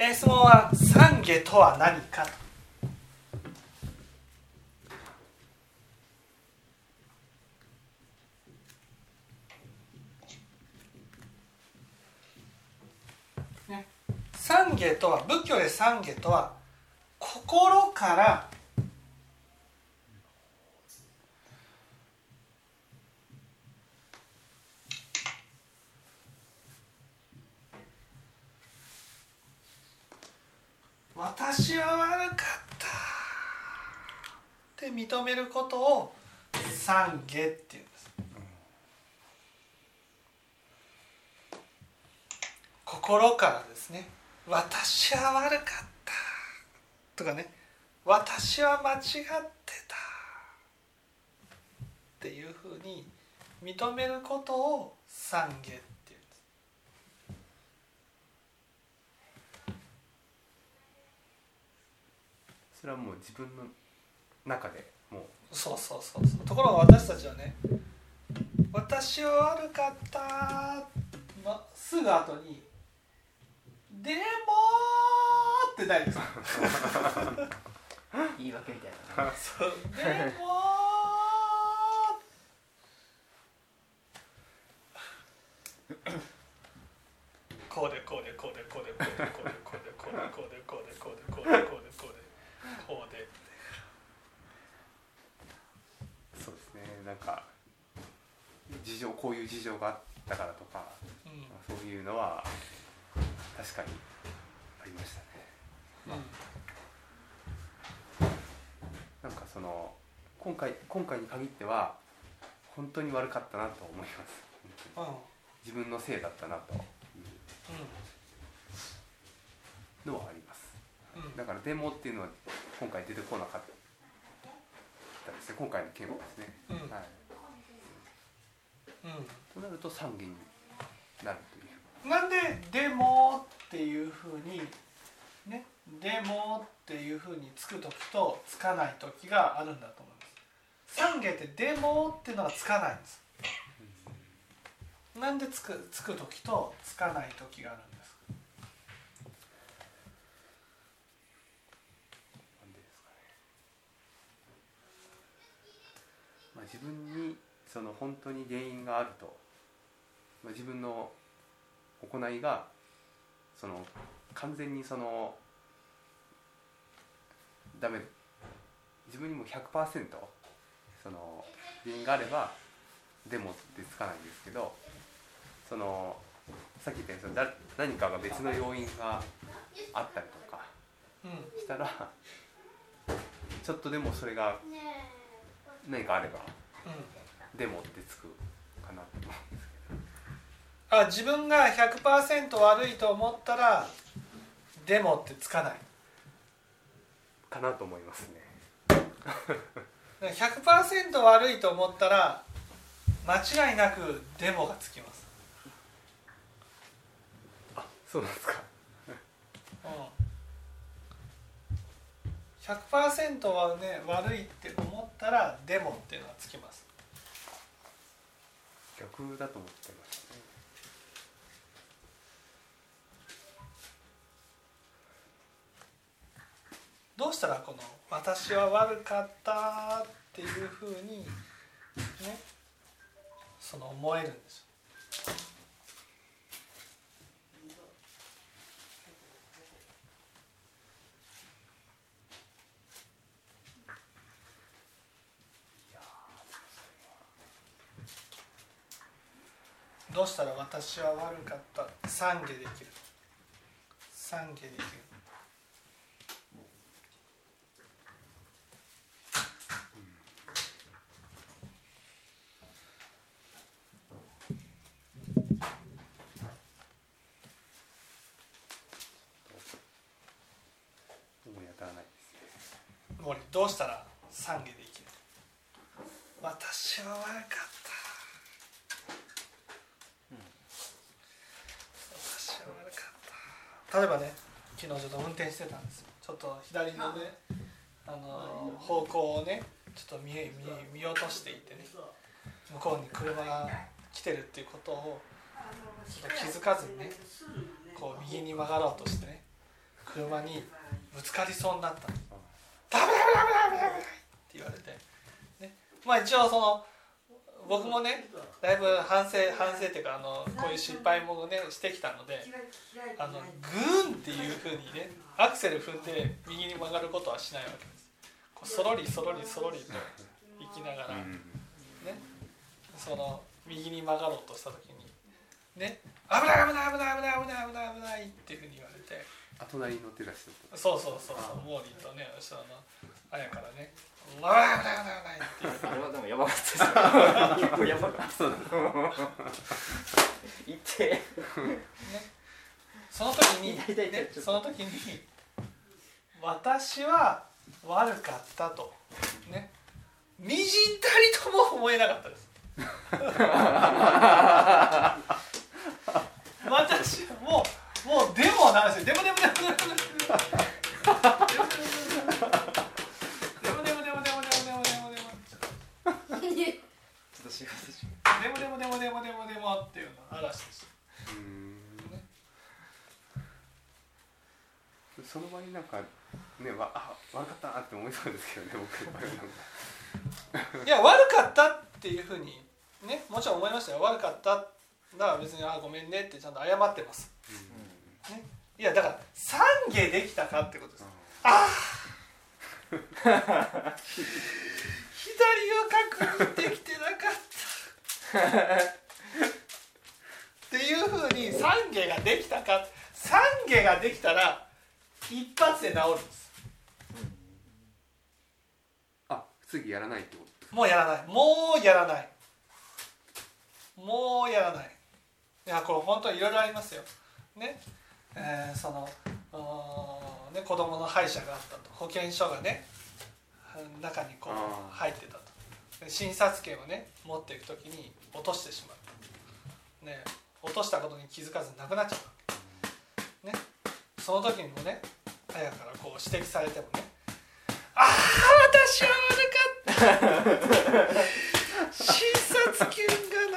えー質問は懺悔とは何か？とね。懺悔とは仏教で懺悔とは心から私は悪かったって認めることを懺悔っていうんです。心からですね。私は悪かった。とかね。私は間違ってた。っていうふうに認めることを懺悔っていうんです。それはもう自分の中でもう。そうそうそうそう。ところが私たちはね「私は悪かった」のすぐ後に「でも」ってないです。か 言い訳みたいな。そう。でもこうでこうでこうでこうでこうでこうでこうでこうでこうでこうでこうでこうでこうでこうでこうでそうですねなんか事情こういう事情があったからとかうん。そういうのは確かにありましたね。なんかその今回今回に限っては本当に悪かったなと思います。自分のせいだったなという。のはあります。うん。だからデモっていうのは今回出てこなかったですね。今回の件はですね、うん。はい、うんとなると三元になるというなんで「でも」っていうふうにね「でも」っていうふうにつく時とつかない時があるんだと思います。懺悔って「でも」っていうのがつかないんです。なんでつくつく時とつかない時があるんですか？なんでですかね、まあ、自分にその本当に原因があると、まあ、自分の行いがその完全にそのダメ。自分にも100%その原因があればでもってつかないんですけどそのさっき言ったようにそのだ何かが別の要因があったりとかうんしたらちょっとでもそれが何かあればうん。でもってつくかなと思うんですあ自分が100%悪いと思ったら「でも」ってつかない。かなと思いますね。100%悪いと思ったら間違いなく「でも」がつきます。あそうなんですか。うん、100%はね悪いって思ったら「でも」っていうのはつきます逆だと思ってましたね。どうしたらこの「私は悪かった」っていうふうにねその思えるんですよどうしたら私は悪かった。懺悔できる。懺悔できる思い当たらないですね森どうしたら懺悔できる私は悪かった、私は悪かった例えばね昨日ちょっと運転してたんですよちょっと左のねあの方向をねちょっと見え見見落としていてね向こうに車が来てるっていうことをちょっと気づかずにねこう右に曲がろうとしてね車にぶつかりそうになったの。ダメダメダメダメダメって言われて、ね、まあ一応その僕もねだいぶ反省反省っていうかあのこういう失敗もねしてきたのであのグーンっていうふうにねアクセル踏んで右に曲がることはしないわけです。こうそろりそろりそろりと行きながら、ね、その右に曲がろうとした時にね。危ない危ない危ない危ない危ない危ない危ないっていうふうに言われて。あ隣に乗ってらっしゃった。そうそうそうそうモーリーとねそのあやからね危ない危ない危ない危ないってあれはでもやばかったですよ 結構やばかったいて。その時に、その時に私は悪かったと。ね。みじんたりとも思えなかったです 悔できたかってことです。ああ 左を確認できてなかった。っていうふうに懺悔ができたか懺悔ができたら一発で治るんです。あ次やらないってこと？もうやらない。もうやらない。もうやらない。いやこれ本当にいろいろありますよ。ね。えーそのうーんね子供の歯医者があったと。保険証がね中にこあうー。入ってたと。で診察券をね持っていく時に落としてしまった。ね落としたことに気づかずなくなっちゃったわけ。ね。その時にもね綾からこう指摘されてもねああ私は悪かった。診察券が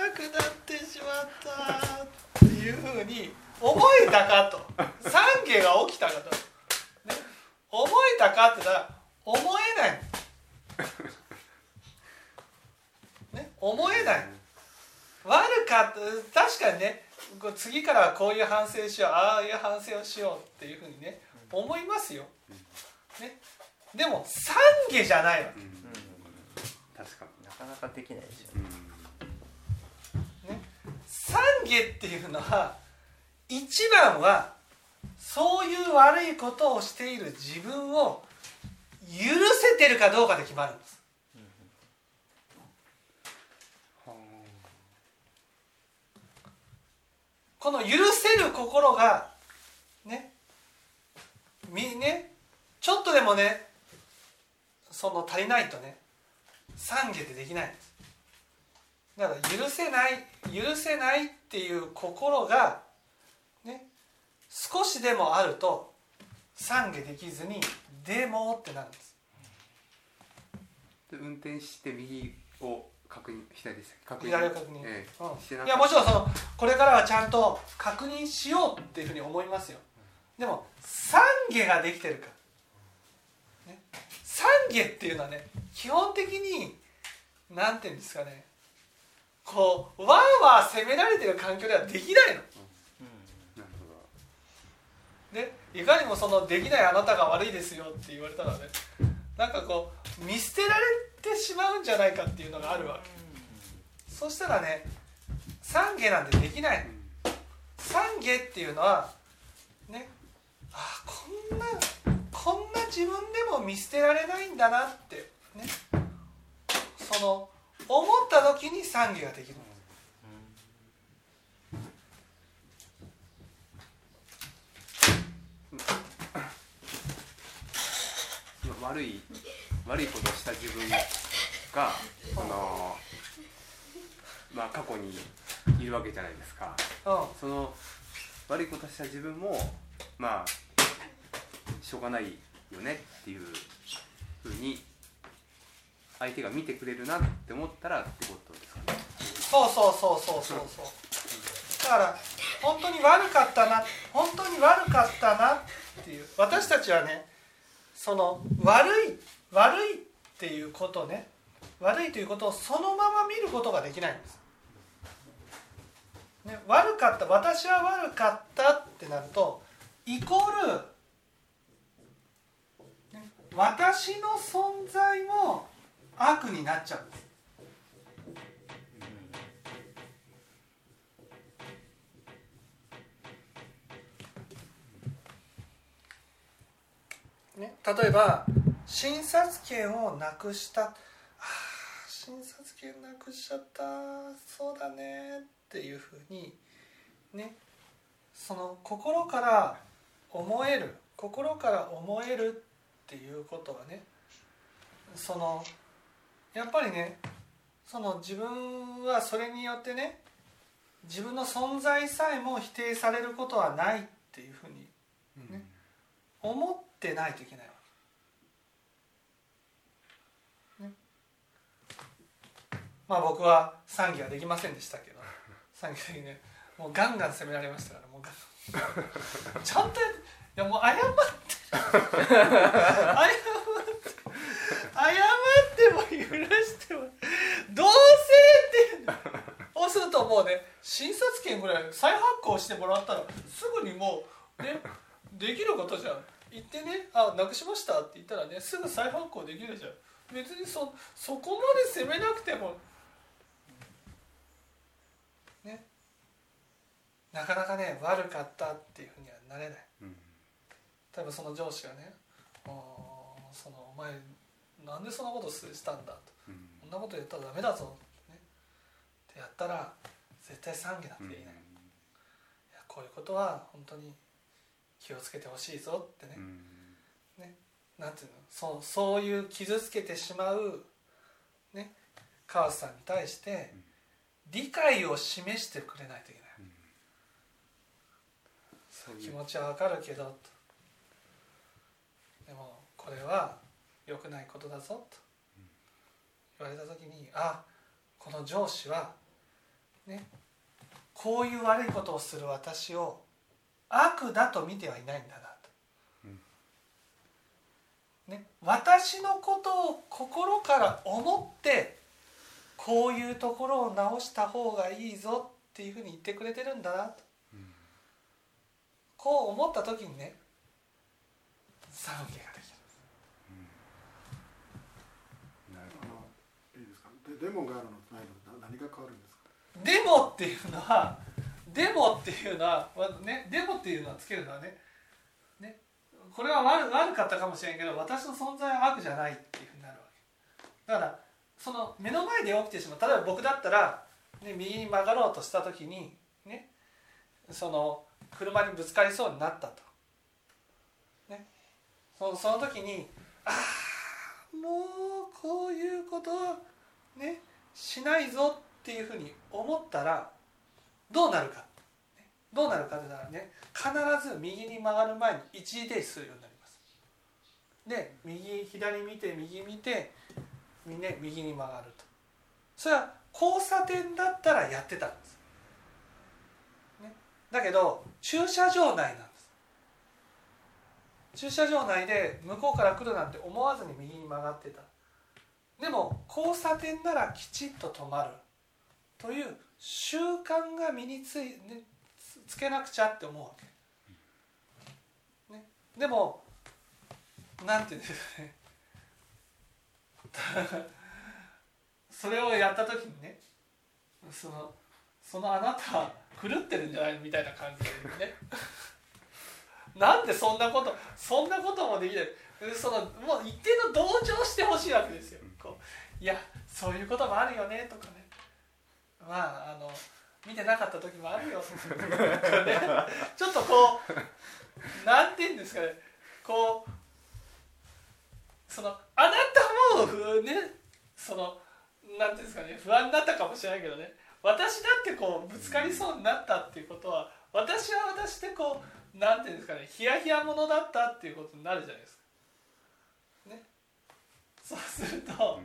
なくなってしまったっていうふうに思えたかと。懺悔が起きたかと、ね、思えたかって言ったら思えない、ね、思えない。悪かった。確かにねこう次からはこういう反省しようああいう反省をしようっていうふうにね思いますよ、ね、でも懺悔じゃないわけ。うん。うん確かなかなかできないですよにね、懺悔っていうのは一番はそういう悪いことをしている自分を許せてるかどうかで決まるんです。この許せる心がねみねちょっとでもねその足りないとね懺悔ってできないんです。だから許せない許せないっていう心が少しでもあると懺悔できずにでもってなるんです。で運転して右を確認左でした確認左を確認、ええ。うん、いやもちろんそのこれからはちゃんと確認しようっていうふうに思いますよ。でも懺悔ができてるか、ね、懺悔っていうのはね基本的になんていうんですかね。こうわーわー責められてる環境ではできないの。なるでいかにもそのできないあなたが悪いですよって言われたらねなんかこう見捨てられてしまうんじゃないかっていうのがあるわけ。そしたらね懺悔なんてできない懺悔っていうのはねあこんなこんな自分でも見捨てられないんだなってね。その思った時に懺悔ができる。悪い悪いことをした自分がそのまあ過去にいるわけじゃないですか。うん。その悪いことした自分もまあしょうがないよねっていうふうに相手が見てくれるなって思ったらってことですかね。そうそうそうそうそうそう。だから本当に悪かったな本当に悪かったなっていう私ちはねその悪い悪いっていうことね。悪いということをそのまま見ることができないんです、ね、悪かった私は悪かったってなるとイコール、ね、私の存在も悪になっちゃう。んですね、例えば診察券をなくしたあー診察券なくしちゃったそうだねっていうふうにねその心から思える心から思えるっていうことはねそのやっぱりねその自分はそれによってね自分の存在さえも否定されることはないっていうふうにね思ってないといけないわ。け。ね、まあ僕は賛議はできませんでしたけど賛議的にねもうガンガン責められましたからもうちゃんとやいやもう謝って謝って謝っても許してもどうせってそうするともうね診察券ぐらい再発行してもらったらすぐにもうねできることじゃん言ってね「あなくしました」って言ったらねすぐ再発行できるじゃん。別にそそこまで責めなくてもねなかなかね悪かったっていうふうにはなれない。うん。例えばその上司がね「あーそのお前なんでそんなことしたんだ」と。うん「こんなこと言ったらダメだぞ」ってねやったら絶対賛議なんてない、いやこういうことは本当に気をつけてほしいぞってね、うん。なんていうの？そうそういう傷つけてしまうね。川瀬さんに対して理解を示してくれないといけない、気持ちはわかるけどと。でもこれは良くないことだぞと。言われた時にあこの上司はね。こういう悪いことをする私を悪だと見てはいないんだなと、ね、私のことを心から思ってこういうところを直した方がいいぞっていうふうに言ってくれてるんだなと。こう思った時にねができるなるあのいいですか？でデモがあるのとないの何が変わるんですか？デモっていうのはデモっていうのはねデモっていうのはつけるのはねねこれは悪悪かったかもしれんけど私の存在は悪じゃないっていうふうになるわけ。だからその目の前で起きてしまう。例えば僕だったら、ね、右に曲がろうとした時にねその車にぶつかりそうになったと、ね、そその時にああもうこういうことはねしないぞっていうふうに思ったらどうなるか。どうなるかって言ったらね必ず右に曲がる前に一時停止するようになります。で右左見て右見てみね右に曲がると。それは交差点だったらやってたんです、ね、だけど駐車場内なんです。駐車場内で向こうから来るなんて思わずに右に曲がってた。でも交差点ならきちっと止まるという習慣が身につい、ね、つつけなくちゃって思うわけ、ね、でもなんていうんですかね。それをやった時にねそのそのあなたは狂ってるんじゃないのみたいな感じでね。なんでそんなことそんなこともできない。そのもう一定の同情してほしいわけですよ。こういやそういうこともあるよねとかね。まああの見てなかった時もあるよ。ちょっとこうなんて言うんですかね。こうそのあなたもふねそのなんていうんですかね。不安になったかもしれないけどね。私だってこうぶつかりそうになったっていうことは私は私でこうなんていうんですかね。ヒヤヒヤものだったっていうことになるじゃないですか。ね、そうすると、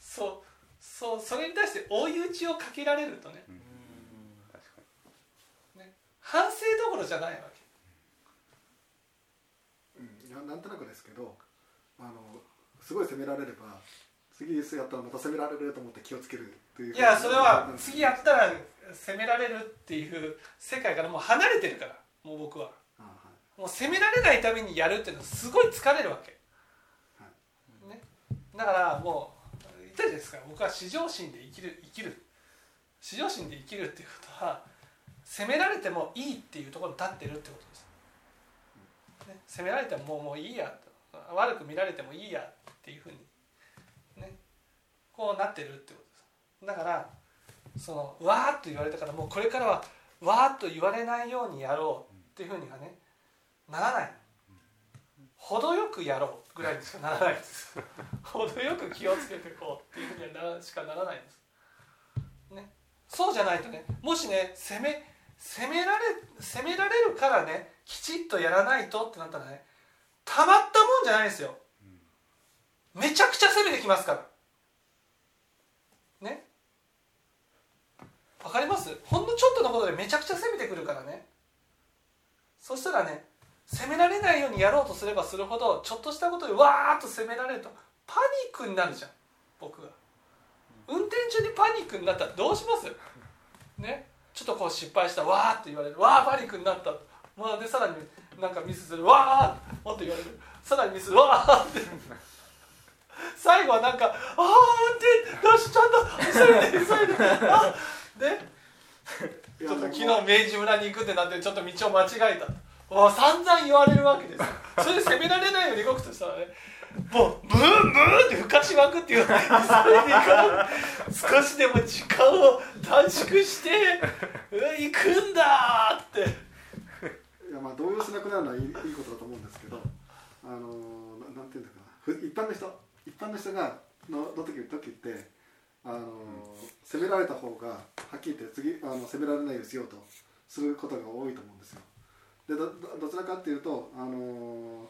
そうそうそれに対して追い打ちをかけられるとね。確かに。反省どころじゃないわけ。うん、いやななんとなくですけどあのすごい責められれば次やったらまた責められると思って気をつけるといういやそれは次やったら責められるっていう世界からもう離れてるからもう僕は。あはい。もう責められないためにやるっていうのはすごい疲れるわけ、ね、だからもう言ったじゃないですか僕は至上心で生きる生きる。至上心で生きるっていうことは責められてもいいっていうところに立ってるってことです、ね、責められてももうもういいや悪く見られてもいいやっていうふうにねこうなってるってことです。だからそのわーっと言われたからもうこれからはわーっと言われないようにやろうっていうふうにはねならない。程よくやろうぐらいにしかならないです。程よく気をつけていこうっていうふうにしかならないんです。ね。そうじゃないとねもしね攻め攻められ攻められるからねきちっとやらないとってなったらねたまったもんじゃないですよ。めちゃくちゃ攻めてきますから。ね。わかります？ほんのちょっとのことでめちゃくちゃ攻めてくるからね。そしたらね攻められないようにやろうとすればするほどちょっとしたことでわーっと攻められると。パニックになるじゃん僕が。運転中にパニックになったらどうします？ね？ちょっとこう失敗したわーって言われる。わーパニックになった。まあでさらになんかミスする。わーもっと言われる。さらにミスわーって。最後はなんかああ運転よしちゃんと急いで急いで。あでちょっと昨日明治村に行くってなってちょっと道を間違えたもう散々言われるわけですそれで責められないように動くとしたらねもうブーンブーンって吹かしまくっていう急いで行か少しでも時間を短縮して行くんだって。いやまあ動揺しなくなるのはいいいいことだと思うんですけどあのななんていうんだかな。一般の人一般の人がのの時時ってあの、責められた方がはっきり言って次あの責められないようにしようとすることが多いと思うんですよ。でどどどちらかっていうとあの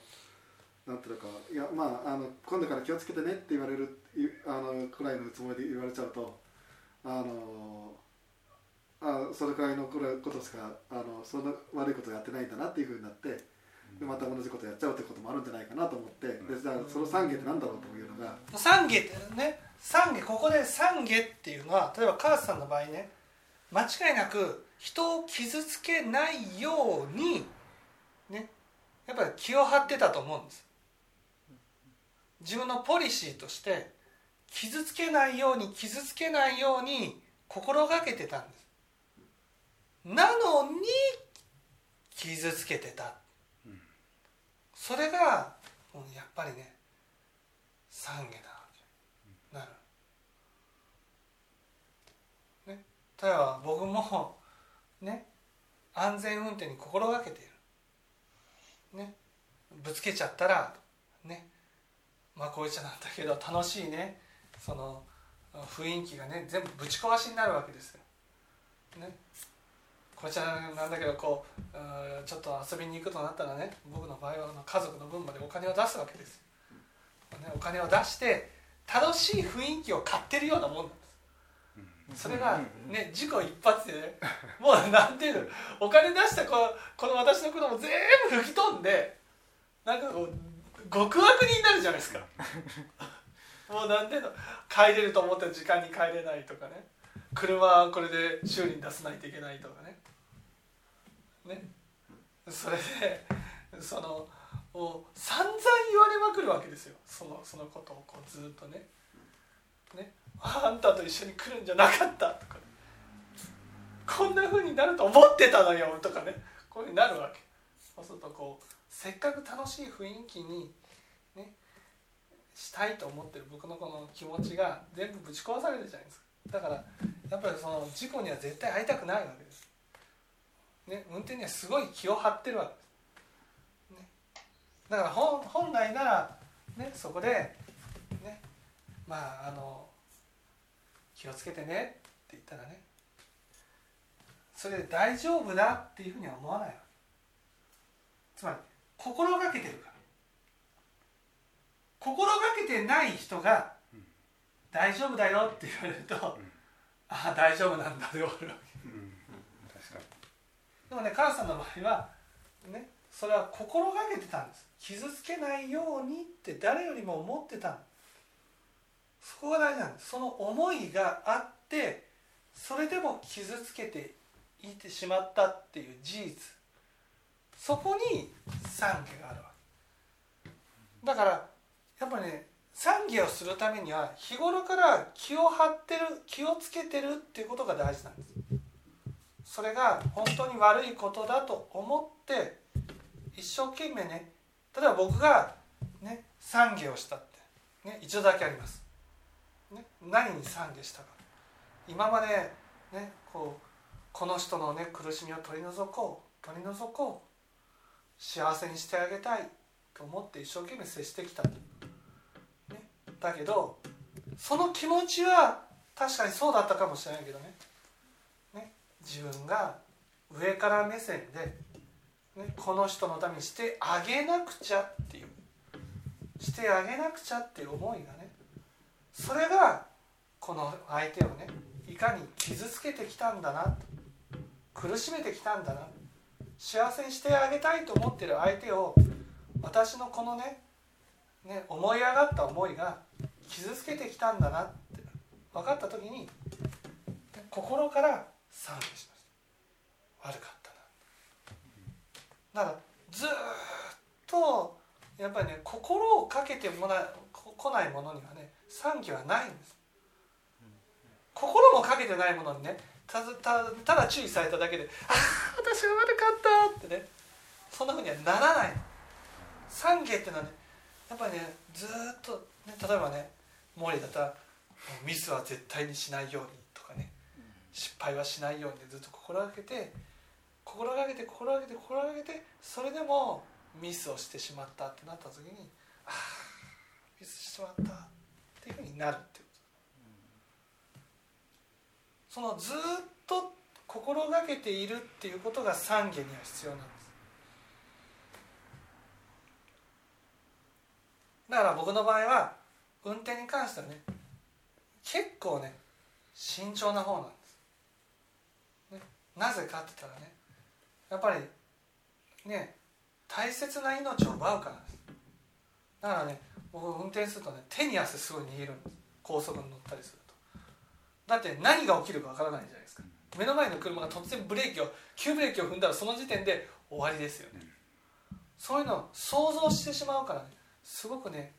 なんていうかいやまああの今度から気をつけてねって言われるいあのくらいのつもりで言われちゃうとあのあそれくらいのことしかあのそんな悪いことやってないんだなっていうふうになってでまた同じことやっちゃうってこともあるんじゃないかなと思ってでじゃあその懺悔ってなんだろうというのが懺悔ってね懺悔ここで懺悔っていうのは例えば川瀬さんの場合ね間違いなく人を傷つけないようにねやっぱり気を張ってたと思うんです。自分のポリシーとして傷つけないように傷つけないように心がけてたんです。なのに傷つけてた。それがやっぱりね懺悔だなる。ね例えば僕もね。安全運転に心がけている。ね。ぶつけちゃったらね。まあこういっちゃなんだけど楽しいね。その雰囲気がね全部ぶち壊しになるわけですよ。ね。こいつはなんだけどこううちょっと遊びに行くとなったらね僕の場合は家族の分までお金を出すわけです、お金を出して楽しい雰囲気を買ってるようなもんなんですそれがね事故一発でね もうなんていうのお金出したこのこの私の子供全部吹き飛んでなんかこう極悪人になるじゃないですか。もうなんていうの帰れると思った時間に帰れないとかね。車はこれで修理に出さないといけないとかね。ね。それでそのもう散々言われまくるわけですよ。そのそのことをこうずっとね。ねあんたと一緒に来るんじゃなかったとか。こんな風になると思ってたのよとかね。こういうふうになるわけ。そうするとこうせっかく楽しい雰囲気にねしたいと思ってる僕のこの気持ちが全部ぶち壊されるじゃないですか。だからやっぱりその事故には絶対会いたくないわけです、ね、運転にはすごい気を張ってるわけです、ね、だから本来なら、ね、そこで、ね、まああの気をつけてね。って言ったらね。それで大丈夫だっていうふうには思わないわ。けつまり心がけてるから。心がけてない人が「大丈夫だよ」って言われると「ああ大丈夫なんだ」で終わるわけ。うん。確かに。でもね母さんの場合はねそれは心がけてたんです。傷つけないようにって誰よりも思ってたそこが大事なんです。その思いがあってそれでも傷つけていってしまったっていう事実。そこに懺悔があるわけ。だからやっぱりね懺悔をするためには日頃から気を張ってる気をつけてるっていうことが大事なんです。それが本当に悪いことだと思って一生懸命ね例えば僕がね懺悔をしたってね一度だけあります、ね、何に懺悔したか。今までねこうこの人のね苦しみを取り除こう取り除こう幸せにしてあげたいと思って一生懸命接してきた、ね、だけどその気持ちは確かにそうだったかもしれないけどね。ね。自分が上から目線で、ね、この人のためにしてあげなくちゃっていう。してあげなくちゃっていう思いがねそれがこの相手をねいかに傷つけてきたんだな苦しめてきたんだな幸せにしてあげたいと思ってる相手を私のこのねね思い上がった思いが傷つけてきたんだなって分かった時に心から賛美しました。悪かったな。だからずっとやっぱりね心をかけてもら来ないものにはね賛否はないんです。心もかけてないものにねただ注意されただけで「ああ私は悪かった」ってねそんなふうにはならない。懺悔っていうのはねやっぱりねずっと、ね、例えばね森だったら「ミスは絶対にしないように」とかね失敗はしないようにずっと心がけて心がけて心がけて心がけてそれでもミスをしてしまったってなった時に「ああミスしてしまった」っていうふうになるってそのずっと心がけているっていうことが懺悔には必要なんです。だから僕の場合は運転に関してはね結構ね慎重な方なんです、ね、なぜかって言ったらねやっぱりね大切な命を奪うからです。だからね僕運転するとね手に汗すごい握るんです。高速に乗ったりするだって何が起きるかわからないじゃないですか。目の前の車が突然ブレーキを急ブレーキを踏んだらその時点で終わりですよね。そういうのを想像してしまうからねすごくね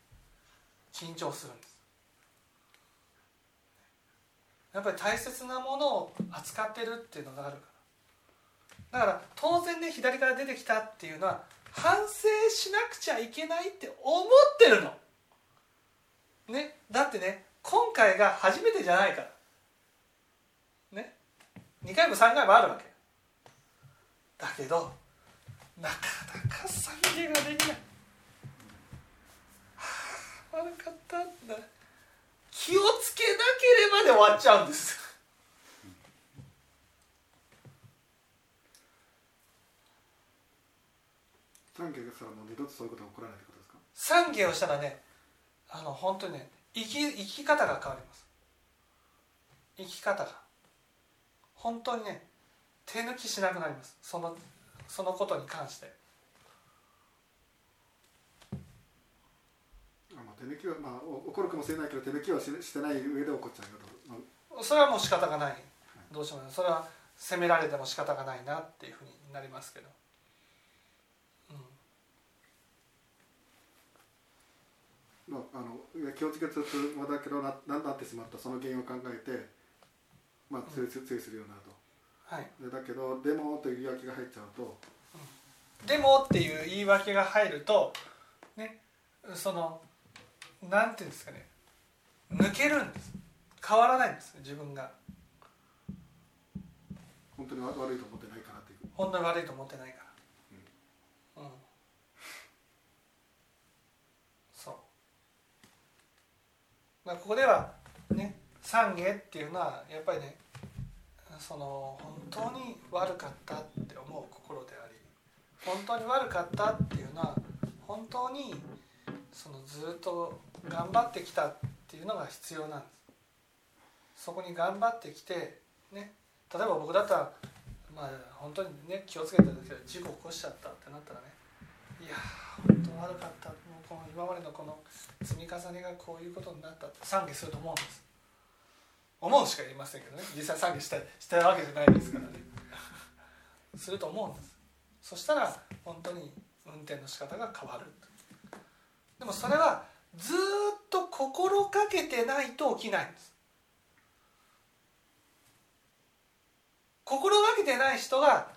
緊張するんです。やっぱり大切なものを扱ってるっていうのがあるから。だから当然ね左から出てきたっていうのは反省しなくちゃいけないって思ってるのねだってね今回が初めてじゃないから。2回も3回もあるわけ。だけどなかなか懺悔ができない、はあ、悪かったんだ気をつけなければで終わっちゃうんです。懺悔がしたらもう二度とそういうことが起こらないってことですか？懺悔をしたらねあの本当にね生き生き方が変わります。生き方が。本当にね手抜きしなくなります。そのそのことに関して。あまあ手抜きはまあお怒るかもしれないけど手抜きはししてない上で怒っちゃうよと、まそれはもう仕方がない。どうしようもない。それは責められても仕方がないなっていうふうになりますけど、まあ、あの気をつけつつまだけどな何なってしまったその原因を考えてまあ注意するようになると。はい、でだけど「でも」という言い訳が入っちゃうと「でも」っていう言い訳が入るとねそのなんていうんですかね。抜けるんです。変わらないんです自分が。本当に悪悪いと思ってないかなっていう。本当に悪いと思ってないか。らうん、そうだからここではね懺悔っていうのはやっぱりねその本当に悪かったって思う心であり本当に悪かったっていうのは本当にそのずっと頑張ってきたっていうのが必要なんです。そこに頑張ってきてね例えば僕だったらまあ本当にね気をつけてるけど事故起こしちゃったってなったらねいやー悪かったもうこの今までのこの積み重ねがこういうことになったって賛美すると思うんです。思うしか言いませんけどね。実際賛美したしたわけじゃないですからね。すると思うんです。そしたら本当に運転の仕方が変わるでもそれはずっと心がけてないと起きないんです。心がけてない人が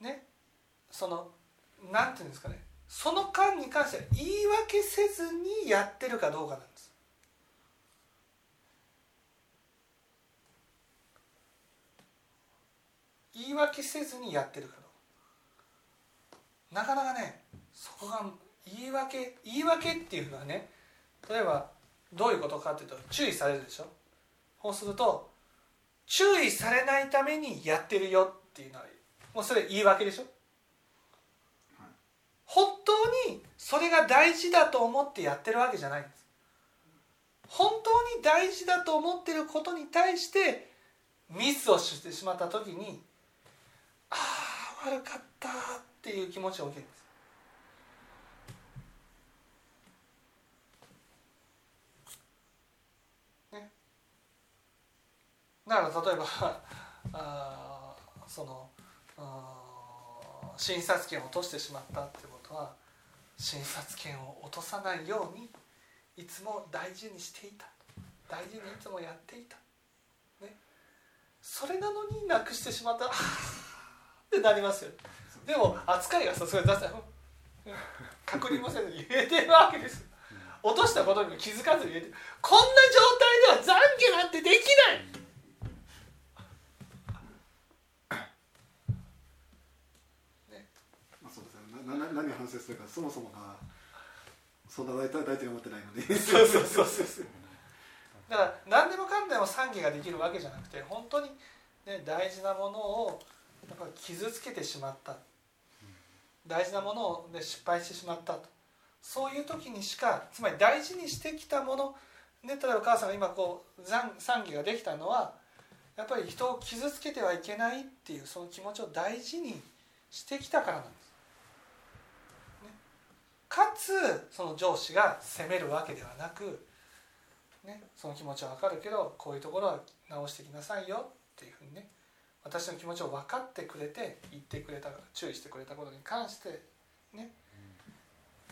ねそのなんていうんですかね。その間に関しては言い訳せずにやってるかどうかなんです。言い訳せずにやってるかどうか。なかなかねそこが言い訳言い訳っていうのはね例えばどういうことかっていうと注意されるでしょ？そうすると注意されないためにやってるよっていうのはもうそれ言い訳でしょ？本当にそれが大事だと思ってやってるわけじゃないんです。本当に大事だと思ってることに対してミスをしてしまった時にああ悪かったっていう気持ちが起きるんです。ね。だから例えば あそのあ診察券を落としてしまったってこと。は診察券を落とさないようにいつも大事にしていた。大事にいつもやっていた、ね、それなのになくしてしまった。あ ーってなりますよでも扱いがさすがに出し確認もせずに言えてるわけです落としたことにも気づかずに言えてる。こんな状態では懺悔なんてできないまあそうですねな何を反省するかそもそもがそんな大体大体思ってないのにそうそうそうそうだから何でもかんでも賛美ができるわけじゃなくて本当に、ね、大事なものをやっぱ傷つけてしまった。大事なもので失敗してしまったと。そういう時にしかつまり大事にしてきたもの、ね、例えばお母さんが今こう賛賛美ができたのはやっぱり人を傷つけてはいけないっていうその気持ちを大事にしてきたからなんです。ね、かつその上司が責めるわけではなく、ね、その気持ちは分かるけどこういうところは直してきなさいよっていうふうにね私の気持ちを分かってくれて言ってくれた注意してくれたことに関してね、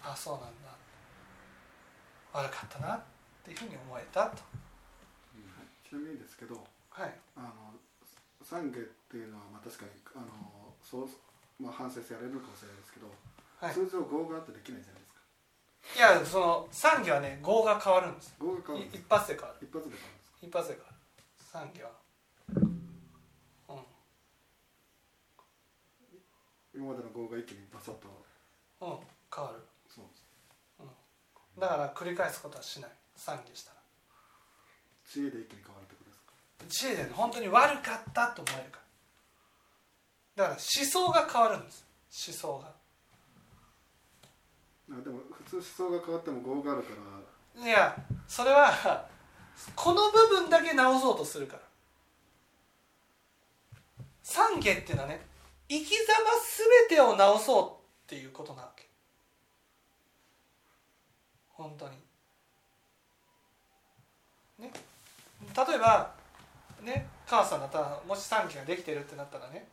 あそうなんだ。悪かったなっていうふうに思えたと。ちなみにですけどはい。あの懺悔っていうのはまあ確かにあのそう、まあ、反省してやれるのかもしれないですけど、はい。通常業があってできないじゃないですか。いやその賛義はね語が変わるんです。業が変わいる一発で変わる。一発で変わる一発で変わる。賛義は。うん。今までの業が一気にバサッと。うん。変わる。そうです。だから繰り返すことはしない。賛義したら。知恵で一気に変わるってことですか？知恵でね本当に悪かったと思えるから。だから思想が変わるんです。思想があでも普通思想が変わっても業があるから。いやそれはこの部分だけ直そうとするから。懺悔っていうのはね生き様全てを直そうっていうことなわけ。本当に。ね。例えばね母さんだったらもし懺悔ができてるってなったらね。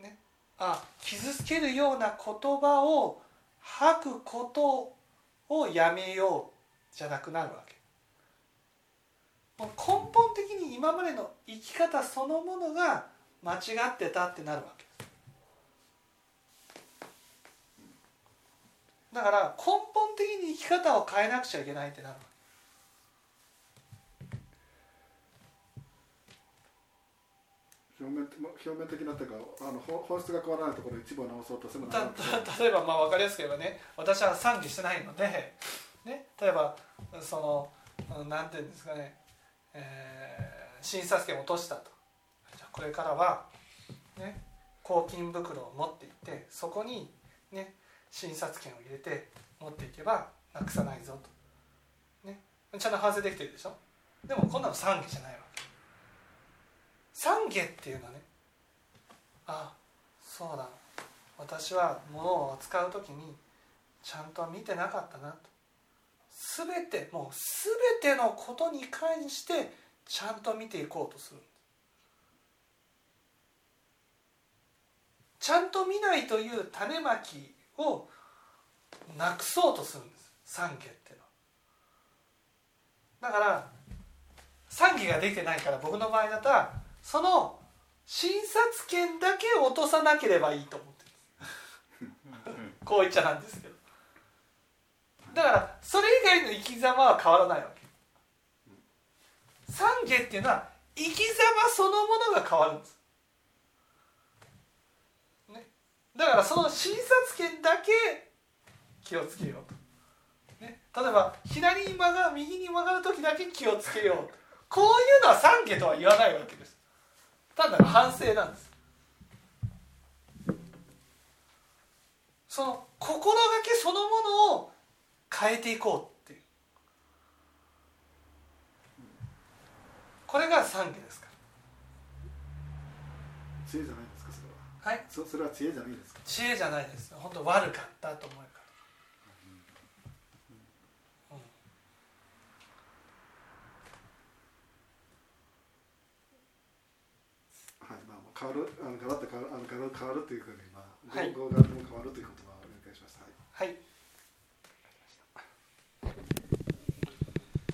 ね。あ傷つけるような言葉を吐くことをやめようじゃなくなるわけ。もう根本的に今までの生き方そのものが間違ってたってなるわけ。だから根本的に生き方を変えなくちゃいけないってなるわ表面表面的なっていうかあの本本質が変わらないところ一部を直そうとするの例えばまあ分かりやすく言えばね私は賛美してないので、ね、例えばそのなんていうんですかね、えー診察券を落としたと。じゃあこれからはね抗菌袋を持っていってそこにね診察券を入れて持っていけばなくさないぞと、ね、ちゃんと反省できてるでしょ？でもこんなの懺悔じゃないわけ懺悔っていうのね。あそうだ。私は物を扱う時にちゃんと見てなかったなと。全てもう全てのことに関してちゃんと見ていこうとする。ちゃんと見ないという種まきをなくそうとするんです。懺悔っていうのは。だから懺悔ができてないから僕の場合だったらその診察券だけ落とさなければいいと思ってる。ん。ですこう言っちゃなんですけど。だからそれ以外の生き様は変わらないわけ。懺悔っていうのは生き様そのものが変わるんです、ね、だからその診察券だけ気をつけようと、ね、例えば左に曲がる右に曲がる時だけ気をつけようと。こういうのは懺悔とは言わないわけです単なる反省なんです。その心がけそのものを変えていこうっていう。これが懺悔ですか知恵じゃないですかそれは。らはい。そそれは知恵じゃないですか。知恵じゃないです本当悪かったと思うから、うんはいまあ変わるあのガラッと変わるあのガラッと変わるというかねまあはい。語語学も変わるという言葉